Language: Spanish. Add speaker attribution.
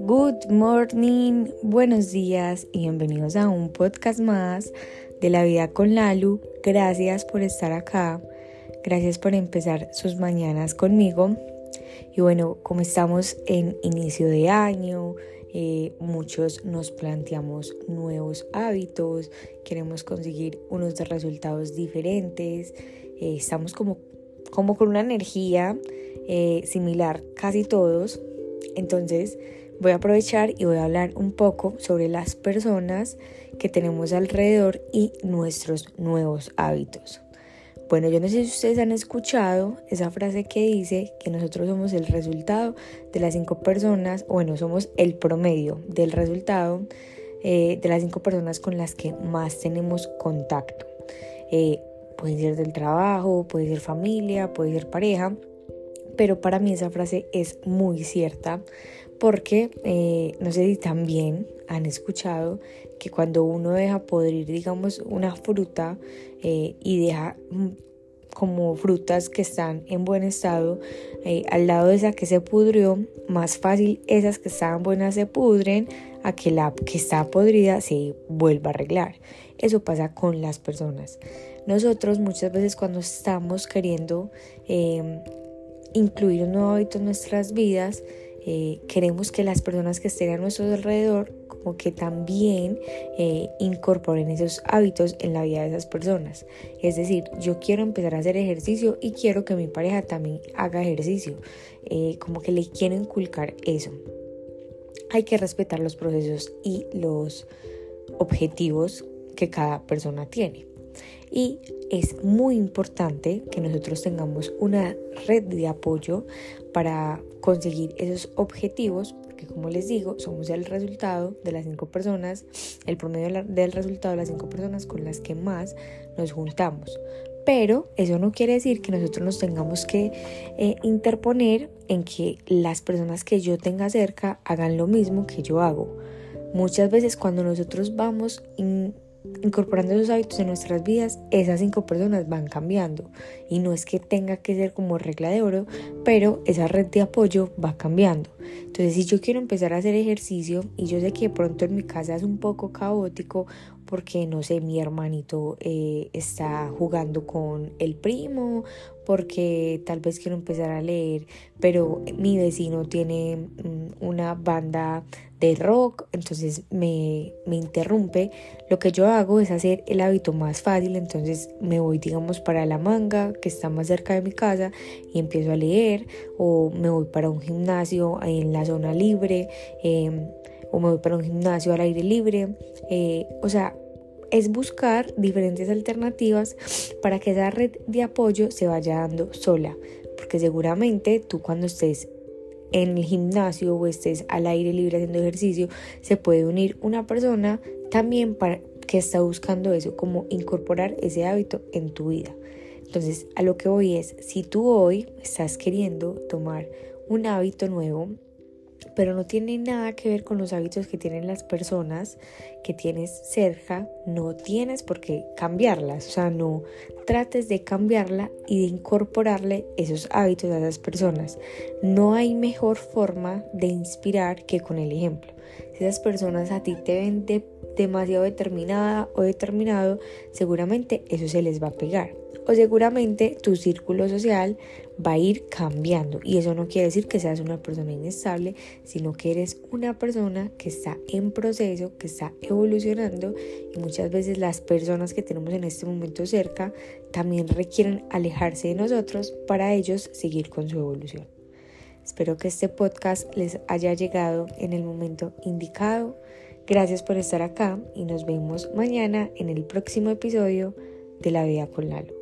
Speaker 1: Good morning, buenos días y bienvenidos a un podcast más de la vida con Lalu. Gracias por estar acá, gracias por empezar sus mañanas conmigo. Y bueno, como estamos en inicio de año, eh, muchos nos planteamos nuevos hábitos, queremos conseguir unos resultados diferentes, eh, estamos como, como con una energía eh, similar casi todos. Entonces, Voy a aprovechar y voy a hablar un poco sobre las personas que tenemos alrededor y nuestros nuevos hábitos. Bueno, yo no sé si ustedes han escuchado esa frase que dice que nosotros somos el resultado de las cinco personas, bueno, somos el promedio del resultado eh, de las cinco personas con las que más tenemos contacto. Eh, puede ser del trabajo, puede ser familia, puede ser pareja, pero para mí esa frase es muy cierta porque eh, no sé si también han escuchado que cuando uno deja podrir, digamos, una fruta eh, y deja mm, como frutas que están en buen estado, eh, al lado de esa que se pudrió, más fácil esas que estaban buenas se pudren a que la que está podrida se vuelva a arreglar. Eso pasa con las personas. Nosotros muchas veces cuando estamos queriendo incluir un nuevo hábito en nuestras vidas, eh, queremos que las personas que estén a nuestro alrededor como que también eh, incorporen esos hábitos en la vida de esas personas. Es decir, yo quiero empezar a hacer ejercicio y quiero que mi pareja también haga ejercicio. Eh, como que le quiero inculcar eso. Hay que respetar los procesos y los objetivos que cada persona tiene. Y es muy importante que nosotros tengamos una red de apoyo para conseguir esos objetivos, porque como les digo, somos el resultado de las cinco personas, el promedio del resultado de las cinco personas con las que más nos juntamos. Pero eso no quiere decir que nosotros nos tengamos que eh, interponer en que las personas que yo tenga cerca hagan lo mismo que yo hago. Muchas veces cuando nosotros vamos incorporando esos hábitos en nuestras vidas, esas cinco personas van cambiando. Y no es que tenga que ser como regla de oro, pero esa red de apoyo va cambiando. Entonces, si yo quiero empezar a hacer ejercicio y yo sé que pronto en mi casa es un poco caótico porque, no sé, mi hermanito eh, está jugando con el primo, porque tal vez quiero empezar a leer, pero mi vecino tiene mm, una banda de rock, entonces me, me, interrumpe. Lo que yo hago es hacer el hábito más fácil, entonces me voy, digamos, para la manga, que está más cerca de mi casa, y empiezo a leer, o me voy para un gimnasio en la zona libre, em, o me voy para un gimnasio al aire libre, eh, o sea, es buscar diferentes alternativas para que esa red de apoyo se vaya dando sola, porque seguramente tú cuando estés en el gimnasio o estés al aire libre haciendo ejercicio, se puede unir una persona también para que está buscando eso, como incorporar ese hábito en tu vida. Entonces, a lo que voy es, si tú hoy estás queriendo tomar un hábito nuevo, pero no tiene nada que ver con los hábitos que tienen las personas que tienes cerca, no tienes por qué cambiarlas, o sea, no trates de cambiarla y de incorporarle esos hábitos a esas personas. No hay mejor forma de inspirar que con el ejemplo. Si esas personas a ti te ven demasiado determinada o determinado, seguramente eso se les va a pegar o seguramente tu círculo social va a ir cambiando y eso no quiere decir que seas una persona inestable, sino que eres una persona que está en proceso, que está evolucionando y muchas veces las personas que tenemos en este momento cerca también requieren alejarse de nosotros para ellos seguir con su evolución. Espero que este podcast les haya llegado en el momento indicado. Gracias por estar acá y nos vemos mañana en el próximo episodio de La Vida con Lalo.